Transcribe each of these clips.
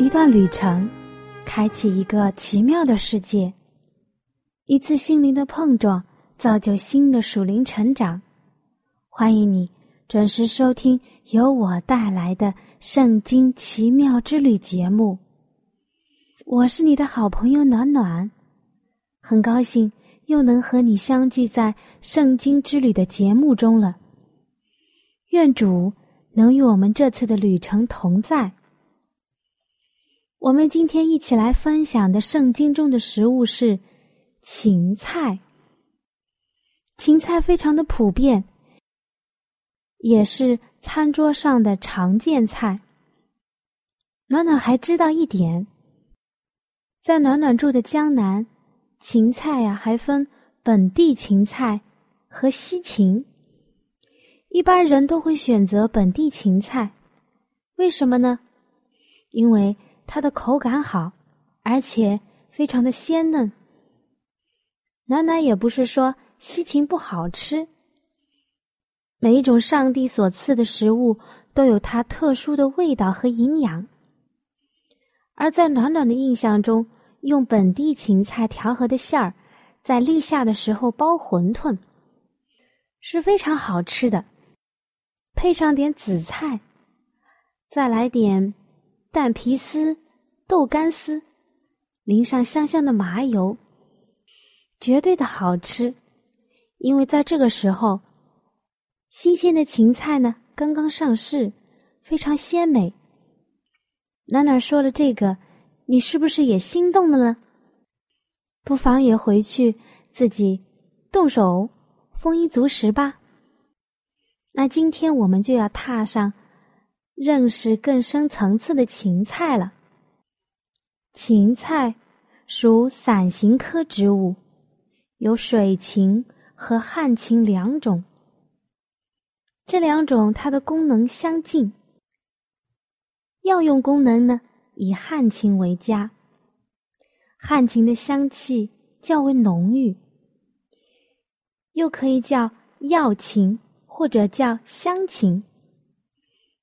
一段旅程，开启一个奇妙的世界。一次心灵的碰撞，造就新的属灵成长。欢迎你准时收听由我带来的《圣经奇妙之旅》节目。我是你的好朋友暖暖，很高兴又能和你相聚在《圣经之旅》的节目中了。愿主能与我们这次的旅程同在。我们今天一起来分享的圣经中的食物是芹菜。芹菜非常的普遍，也是餐桌上的常见菜。暖暖还知道一点，在暖暖住的江南，芹菜呀还分本地芹菜和西芹。一般人都会选择本地芹菜，为什么呢？因为它的口感好，而且非常的鲜嫩。暖暖也不是说西芹不好吃，每一种上帝所赐的食物都有它特殊的味道和营养。而在暖暖的印象中，用本地芹菜调和的馅儿，在立夏的时候包馄饨，是非常好吃的。配上点紫菜，再来点蛋皮丝、豆干丝，淋上香香的麻油，绝对的好吃。因为在这个时候，新鲜的芹菜呢刚刚上市，非常鲜美。暖暖说了这个，你是不是也心动了呢？不妨也回去自己动手丰衣足食吧。那今天我们就要踏上认识更深层次的芹菜了。芹菜属伞形科植物，有水芹和旱芹两种。这两种它的功能相近，药用功能呢以旱芹为佳。旱芹的香气较为浓郁，又可以叫药芹。或者叫香芹，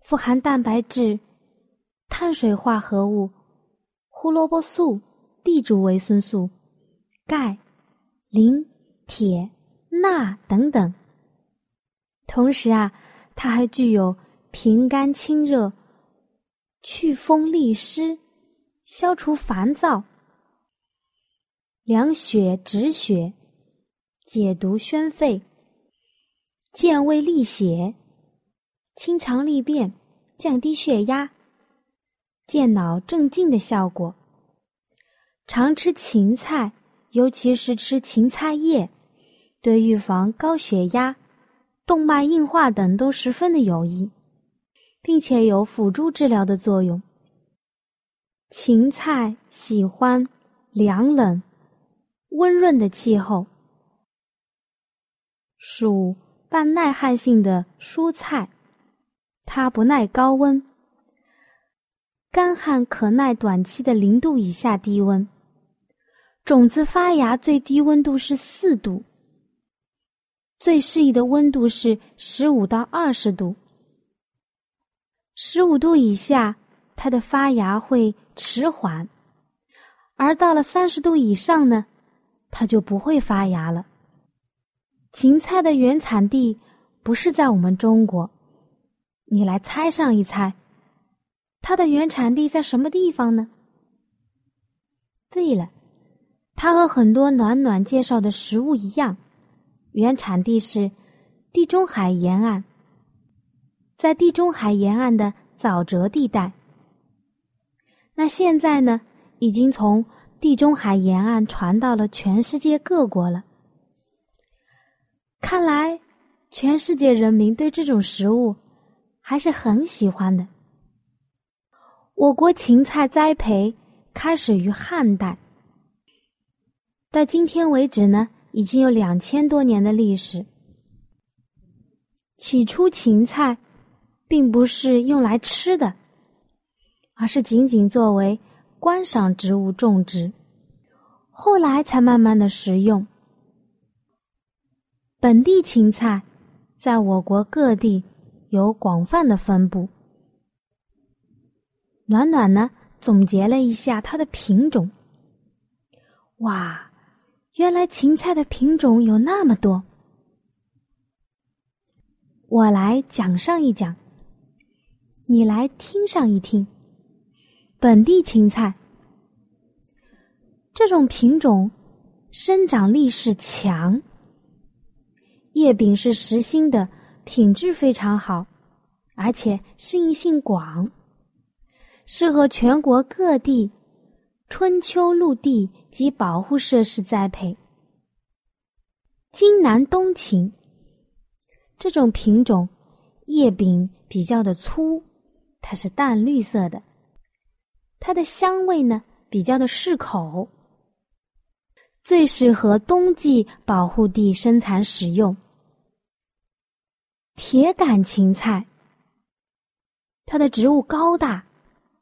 富含蛋白质、碳水化合物、胡萝卜素、B 族维生素、钙、磷、铁、钠等等。同时啊，它还具有平肝清热、祛风利湿、消除烦躁、凉血止血、解毒宣肺。健胃利血、清肠利便、降低血压、健脑镇静的效果。常吃芹菜，尤其是吃芹菜叶，对预防高血压、动脉硬化等都十分的有益，并且有辅助治疗的作用。芹菜喜欢凉冷、温润的气候，属。半耐旱性的蔬菜，它不耐高温，干旱可耐短期的零度以下低温。种子发芽最低温度是四度，最适宜的温度是十五到二十度。十五度以下，它的发芽会迟缓，而到了三十度以上呢，它就不会发芽了。芹菜的原产地不是在我们中国，你来猜上一猜，它的原产地在什么地方呢？对了，它和很多暖暖介绍的食物一样，原产地是地中海沿岸，在地中海沿岸的沼泽地带。那现在呢，已经从地中海沿岸传到了全世界各国了。看来，全世界人民对这种食物还是很喜欢的。我国芹菜栽培开始于汉代，到今天为止呢，已经有两千多年的历史。起初，芹菜并不是用来吃的，而是仅仅作为观赏植物种植，后来才慢慢的食用。本地芹菜在我国各地有广泛的分布。暖暖呢，总结了一下它的品种。哇，原来芹菜的品种有那么多！我来讲上一讲，你来听上一听。本地芹菜这种品种生长力是强，叶柄是实心的，品质非常好，而且适应性广。适合全国各地春秋陆地及保护设施栽培。金南冬芹这种品种叶柄比较的粗，它是淡绿色的，它的香味呢比较的适口，最适合冬季保护地生产使用。铁杆芹菜，它的植物高大。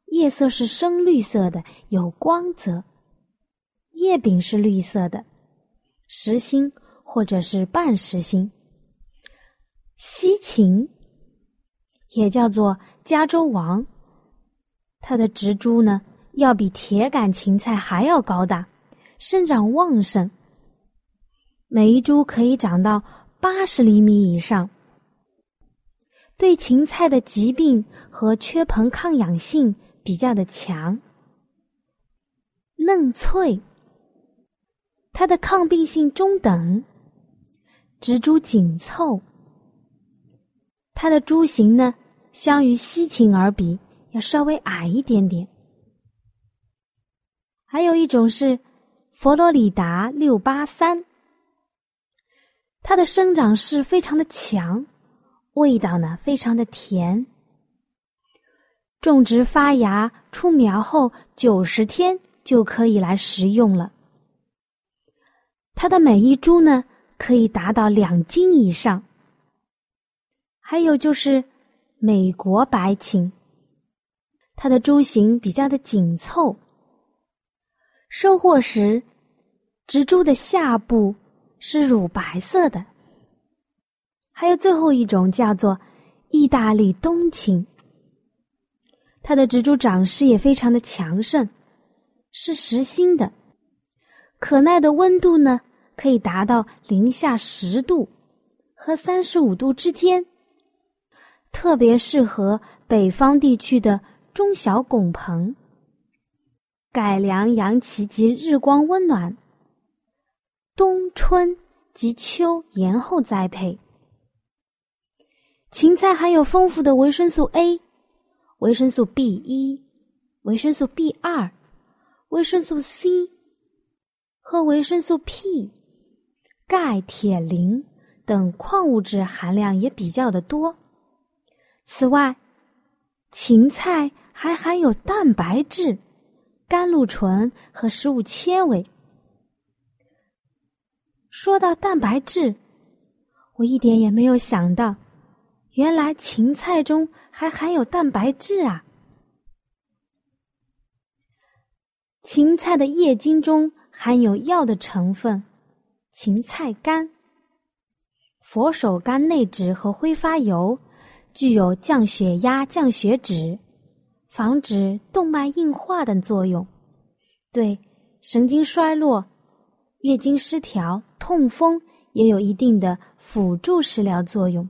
叶色是深绿色的，有光泽；叶柄是绿色的，实心或者是半实心。西芹也叫做加州王，它的植株呢要比铁杆芹菜还要高大，生长旺盛，每一株可以长到八十厘米以上，对芹菜的疾病和缺硼抗氧性。比较的强，嫩脆，它的抗病性中等，植株紧凑，它的株形呢，相于西芹而比要稍微矮一点点。还有一种是佛罗里达六八三，它的生长势非常的强，味道呢非常的甜。种植发芽出苗后九十天就可以来食用了。它的每一株呢可以达到两斤以上。还有就是美国白芹，它的株形比较的紧凑，收获时植株的下部是乳白色的。还有最后一种叫做意大利冬青。它的植株长势也非常的强盛，是实心的，可耐的温度呢可以达到零下十度和三十五度之间，特别适合北方地区的中小拱棚，改良阳气及日光温暖，冬春及秋延后栽培。芹菜含有丰富的维生素 A。维生素 B 一、维生素 B 二、维生素 C 和维生素 P、钙、铁、磷等矿物质含量也比较的多。此外，芹菜还含有蛋白质、甘露醇和食物纤维。说到蛋白质，我一点也没有想到。原来芹菜中还含有蛋白质啊！芹菜的叶茎中含有药的成分——芹菜苷、佛手柑内酯和挥发油，具有降血压、降血脂、防止动脉硬化等作用，对神经衰弱、月经失调、痛风也有一定的辅助食疗作用。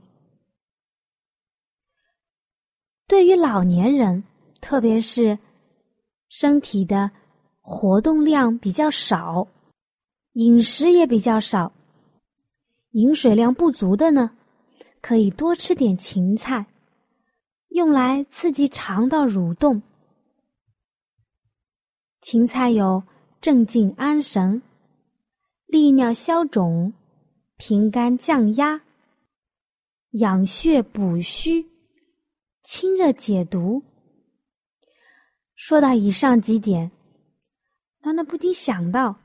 对于老年人，特别是身体的活动量比较少、饮食也比较少、饮水量不足的呢，可以多吃点芹菜，用来刺激肠道蠕动。芹菜有镇静安神、利尿消肿、平肝降压、养血补虚。清热解毒，说到以上几点，暖暖不禁想到，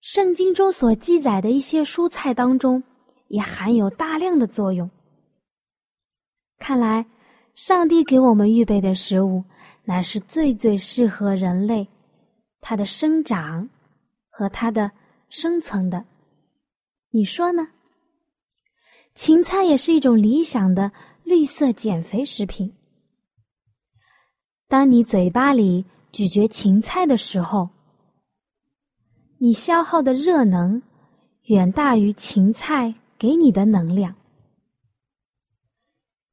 圣经中所记载的一些蔬菜当中，也含有大量的作用。看来，上帝给我们预备的食物，乃是最最适合人类它的生长和它的生存的。你说呢？芹菜也是一种理想的绿色减肥食品。当你嘴巴里咀嚼芹菜的时候，你消耗的热能远大于芹菜给你的能量。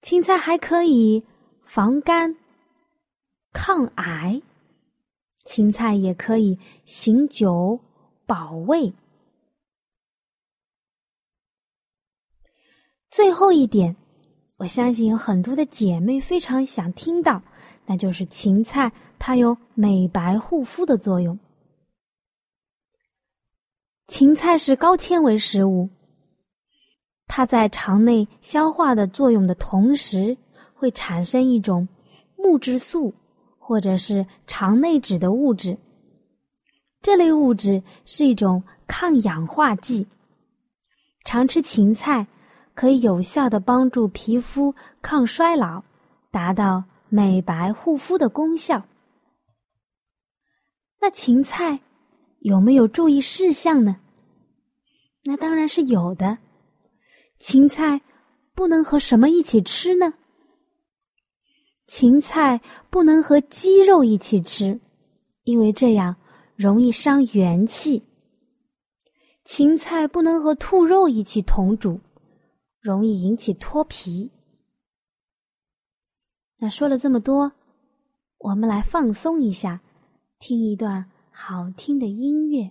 芹菜还可以防肝、抗癌，芹菜也可以醒酒、保胃。最后一点，我相信有很多的姐妹非常想听到。那就是芹菜，它有美白护肤的作用。芹菜是高纤维食物，它在肠内消化的作用的同时，会产生一种木质素或者是肠内酯的物质。这类物质是一种抗氧化剂。常吃芹菜可以有效的帮助皮肤抗衰老，达到。美白护肤的功效。那芹菜有没有注意事项呢？那当然是有的。芹菜不能和什么一起吃呢？芹菜不能和鸡肉一起吃，因为这样容易伤元气。芹菜不能和兔肉一起同煮，容易引起脱皮。那说了这么多，我们来放松一下，听一段好听的音乐。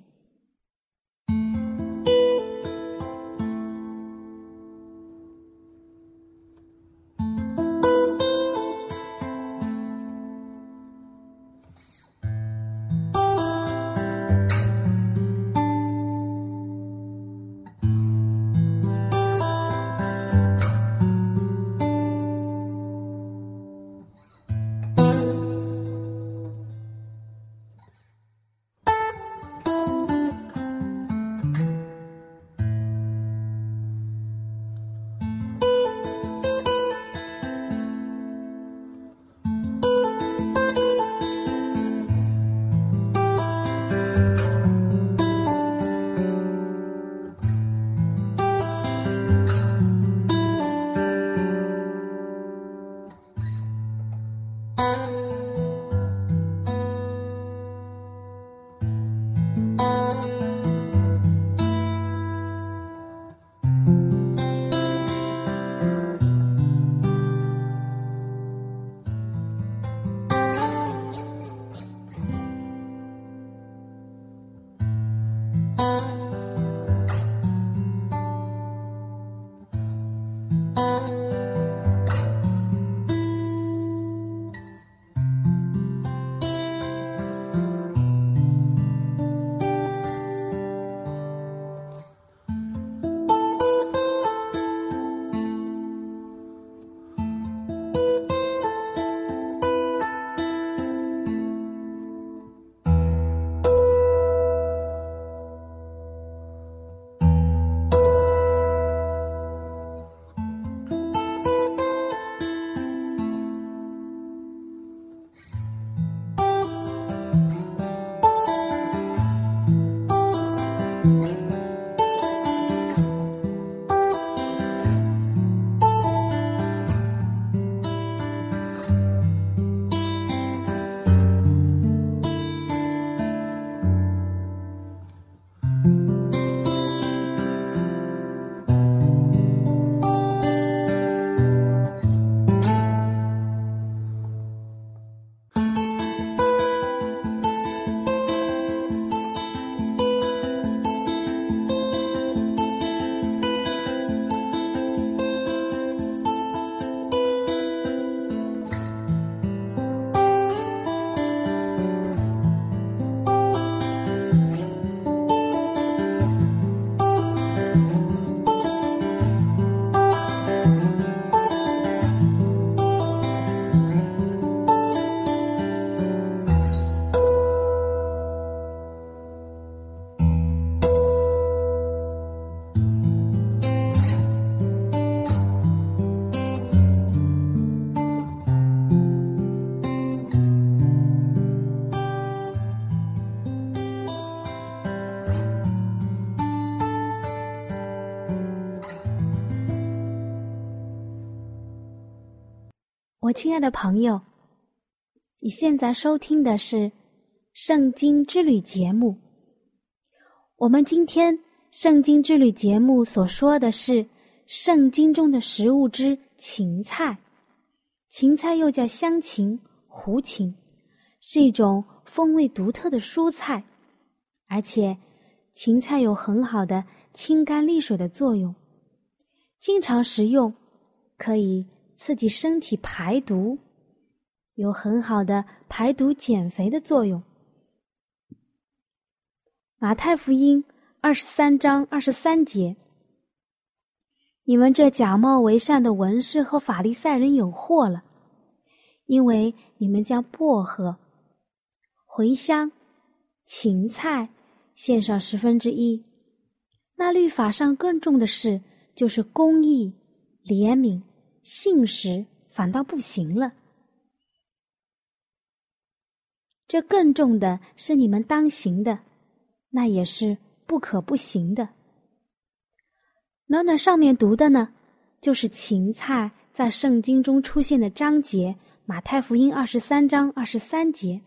我亲爱的朋友，你现在收听的是《圣经之旅》节目。我们今天《圣经之旅》节目所说的是圣经中的食物之芹菜。芹菜又叫香芹、胡芹，是一种风味独特的蔬菜，而且芹菜有很好的清肝利水的作用，经常食用可以。刺激身体排毒，有很好的排毒减肥的作用。马太福音二十三章二十三节：“你们这假冒为善的文士和法利赛人有祸了，因为你们将薄荷、茴香、芹菜献上十分之一，那律法上更重的事就是公义、怜悯。”信实反倒不行了，这更重的是你们当行的，那也是不可不行的。暖暖上面读的呢，就是芹菜在圣经中出现的章节，马太福音二十三章二十三节。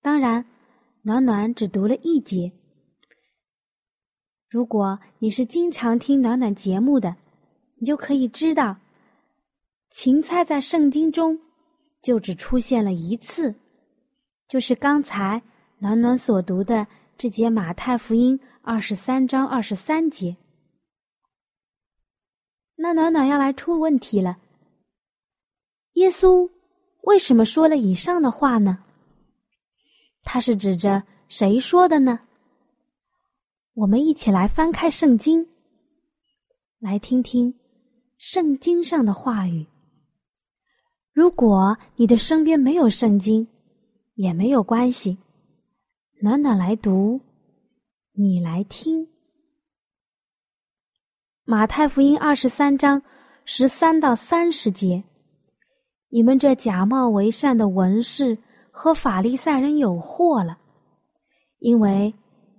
当然，暖暖只读了一节。如果你是经常听暖暖节目的，你就可以知道。芹菜在圣经中就只出现了一次，就是刚才暖暖所读的这节马太福音二十三章二十三节。那暖暖要来出问题了：耶稣为什么说了以上的话呢？他是指着谁说的呢？我们一起来翻开圣经，来听听圣经上的话语。如果你的身边没有圣经，也没有关系。暖暖来读，你来听。马太福音二十三章十三到三十节，你们这假冒为善的文士和法利赛人有祸了，因为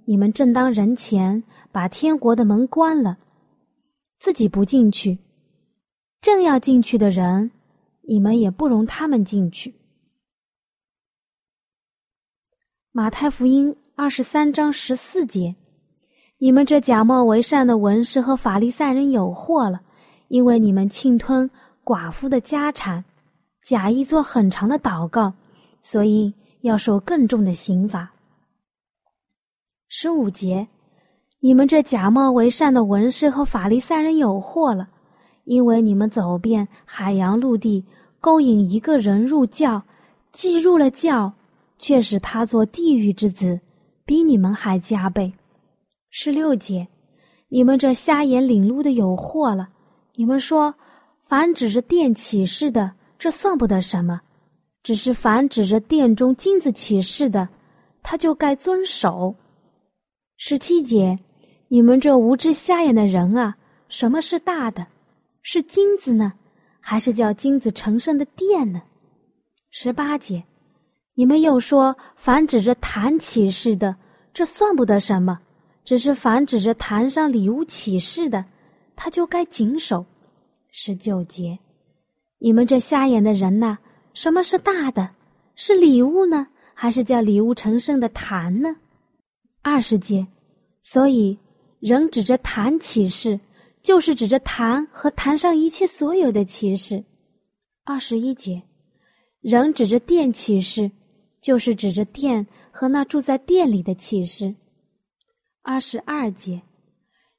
你们正当人前把天国的门关了，自己不进去，正要进去的人。你们也不容他们进去。马太福音二十三章十四节：你们这假冒为善的文士和法利赛人有祸了，因为你们侵吞寡妇的家产，假意做很长的祷告，所以要受更重的刑罚。十五节：你们这假冒为善的文士和法利赛人有祸了。因为你们走遍海洋陆地，勾引一个人入教，既入了教，却使他做地狱之子，比你们还加倍。十六节，你们这瞎眼领路的有祸了。你们说，凡指着殿启示的，这算不得什么；只是凡指着殿中金子启示的，他就该遵守。十七节，你们这无知瞎眼的人啊，什么是大的？是金子呢，还是叫金子成圣的殿呢？十八节，你们又说凡指着坛启示的，这算不得什么；只是凡指着坛上礼物启示的，他就该谨守。十九节，你们这瞎眼的人呐，什么是大的？是礼物呢，还是叫礼物成圣的坛呢？二十节，所以人指着坛启示。就是指着坛和坛上一切所有的启示。二十一节，人指着殿启示，就是指着殿和那住在殿里的启示。二十二节，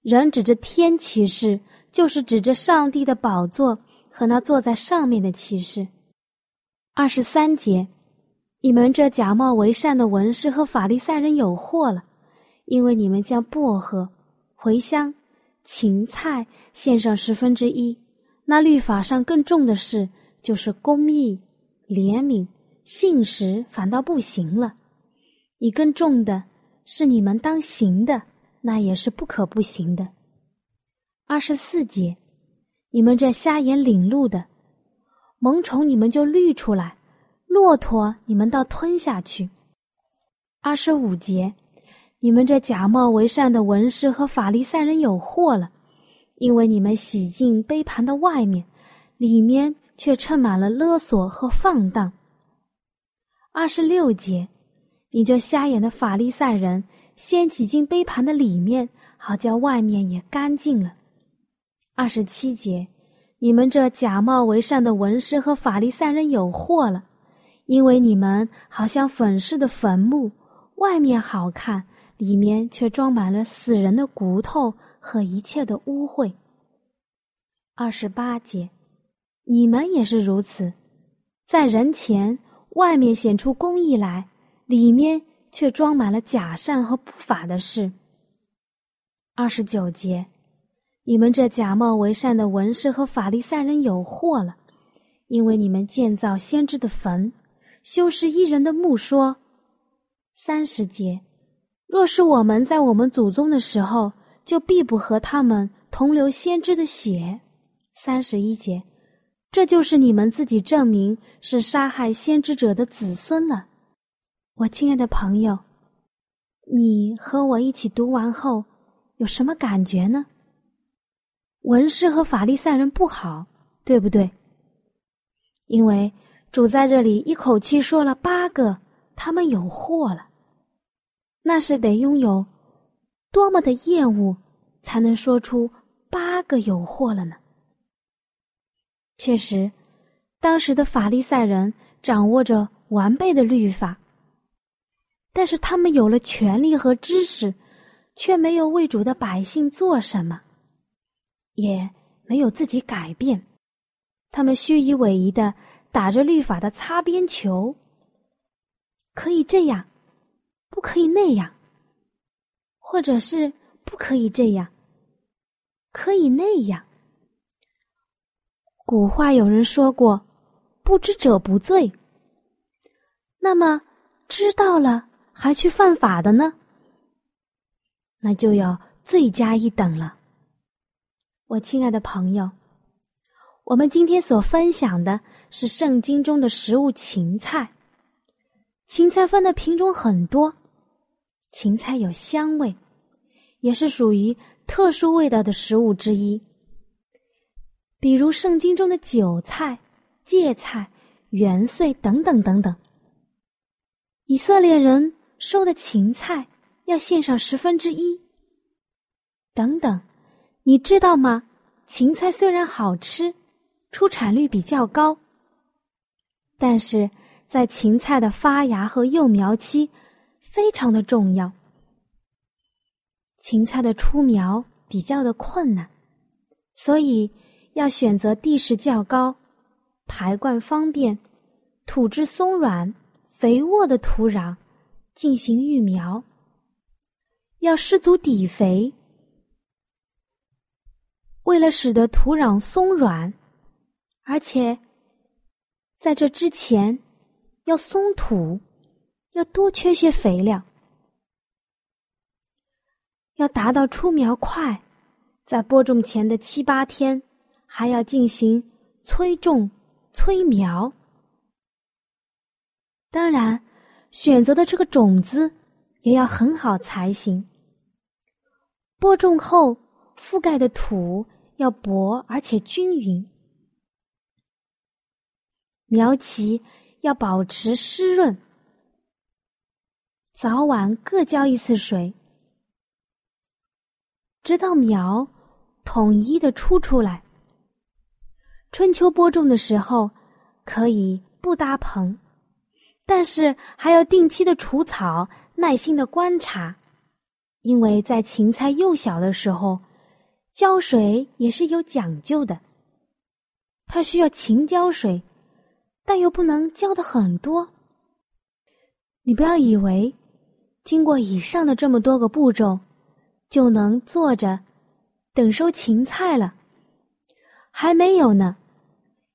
人指着天启示，就是指着上帝的宝座和那坐在上面的启示。二十三节，你们这假冒为善的文士和法利赛人有祸了，因为你们将薄荷、茴香。芹菜献上十分之一，那律法上更重的事就是公义、怜悯、信实，反倒不行了。你更重的是你们当行的，那也是不可不行的。二十四节，你们这瞎眼领路的，萌宠你们就滤出来，骆驼你们倒吞下去。二十五节。你们这假冒为善的文士和法利赛人有祸了，因为你们洗净杯盘的外面，里面却充满了勒索和放荡。二十六节，你这瞎眼的法利赛人，先挤进杯盘的里面，好叫外面也干净了。二十七节，你们这假冒为善的文士和法利赛人有祸了，因为你们好像粉饰的坟墓，外面好看，里面却装满了死人的骨头和一切的污秽。二十八节，你们也是如此，在人前外面显出公义来，里面却装满了假善和不法的事。二十九节，你们这假冒为善的文士和法利赛人有祸了，因为你们建造先知的坟，修饰一人的墓，说。三十节，若是我们在我们祖宗的时候，就必不和他们同流先知的血。三十一节，这就是你们自己证明是杀害先知者的子孙了。我亲爱的朋友，你和我一起读完后有什么感觉呢？文士和法利赛人不好，对不对？因为主在这里一口气说了八个，他们有祸了。那是得拥有多么的厌恶，才能说出八个有祸了呢？确实，当时的法利赛人掌握着完备的律法，但是他们有了权力和知识，却没有为主的百姓做什么，也没有自己改变。他们虚以委蛇的打着律法的擦边球，可以这样，不可以那样，或者是不可以这样，可以那样。古话有人说过：“不知者不罪。”那么，知道了还去犯法的呢？那就要罪加一等了。我亲爱的朋友，我们今天所分享的是圣经中的食物——芹菜。芹菜分的品种很多，芹菜有香味，也是属于特殊味道的食物之一。比如圣经中的韭菜、芥菜、元穗等等等等。以色列人收的芹菜要献上十分之一。等等，你知道吗？芹菜虽然好吃，出产率比较高，但是在芹菜的发芽和幼苗期非常的重要。芹菜的出苗比较的困难，所以。要选择地势较高、排灌方便、土质松软、肥沃的土壤进行育苗。要施足底肥，为了使得土壤松软，而且在这之前要松土，要多缺些肥料。要达到出苗快，在播种前的七八天。还要进行催种、催苗。当然，选择的这个种子也要很好才行。播种后覆盖的土要薄而且均匀，苗期要保持湿润，早晚各浇一次水，直到苗统一的出出来。春秋播种的时候，可以不搭棚，但是还要定期的除草，耐心的观察，因为在芹菜幼小的时候，浇水也是有讲究的。它需要勤浇水，但又不能浇的很多。你不要以为，经过以上的这么多个步骤，就能坐着等收芹菜了，还没有呢。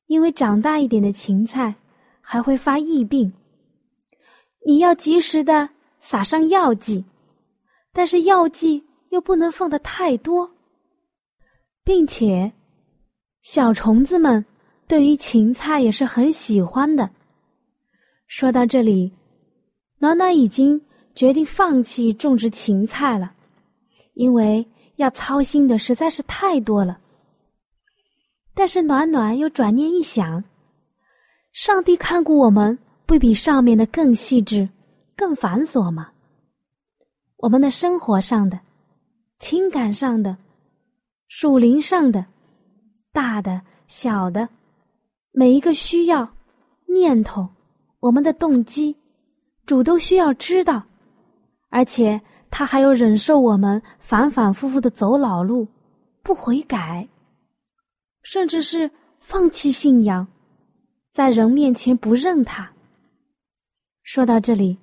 因为长大一点的芹菜还会发疫病，你要及时的撒上药剂，但是药剂又不能放的太多，并且小虫子们对于芹菜也是很喜欢的。说到这里，暖暖已经决定放弃种植芹菜了，因为要操心的实在是太多了。但是暖暖又转念一想，上帝看顾我们，不比上面的更细致、更繁琐吗？我们的生活上的、情感上的、属灵上的、大的、小的，每一个需要、念头、我们的动机，主都需要知道，而且他还有忍受我们反反复复的走老路，不悔改。甚至是放弃信仰，在人面前不认他。说到这里，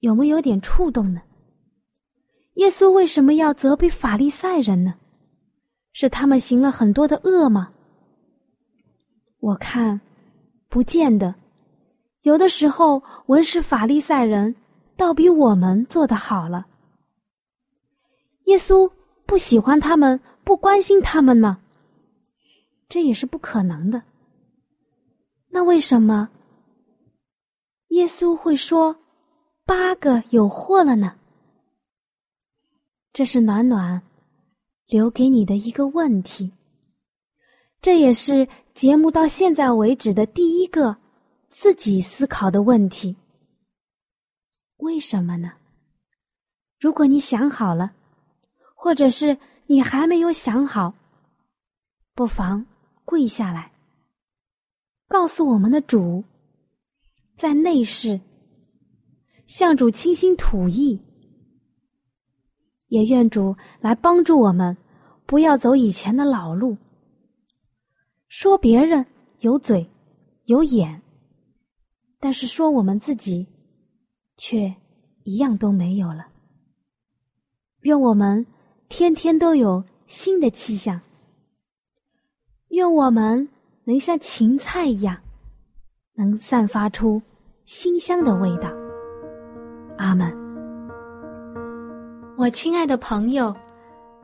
有没有点触动呢？耶稣为什么要责备法利赛人呢？是他们行了很多的恶吗？我看，不见得。有的时候，文士法利赛人倒比我们做的好了。耶稣不喜欢他们，不关心他们吗？这也是不可能的。那为什么耶稣会说八个有祸了呢？这是暖暖留给你的一个问题。这也是节目到现在为止的第一个自己思考的问题。为什么呢？如果你想好了，或者是你还没有想好，不妨。跪下来，告诉我们的主，在内室向主倾心吐意，也愿主来帮助我们，不要走以前的老路。说别人有嘴有眼，但是说我们自己却一样都没有了。愿我们天天都有新的气象。愿我们能像芹菜一样，能散发出馨香的味道。阿门。我亲爱的朋友，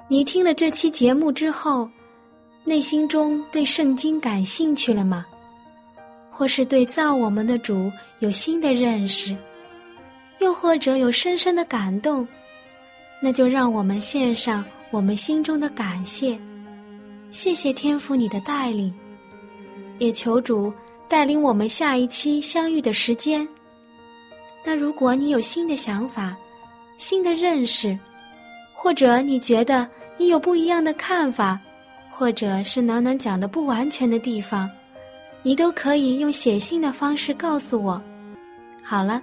你听了这期节目之后，内心中对圣经感兴趣了吗？或是对造我们的主有新的认识，又或者有深深的感动？那就让我们献上我们心中的感谢。谢谢天父你的带领，也求主带领我们下一期相遇的时间。那如果你有新的想法、新的认识，或者你觉得你有不一样的看法，或者是暖暖讲的不完全的地方，你都可以用写信的方式告诉我。好了，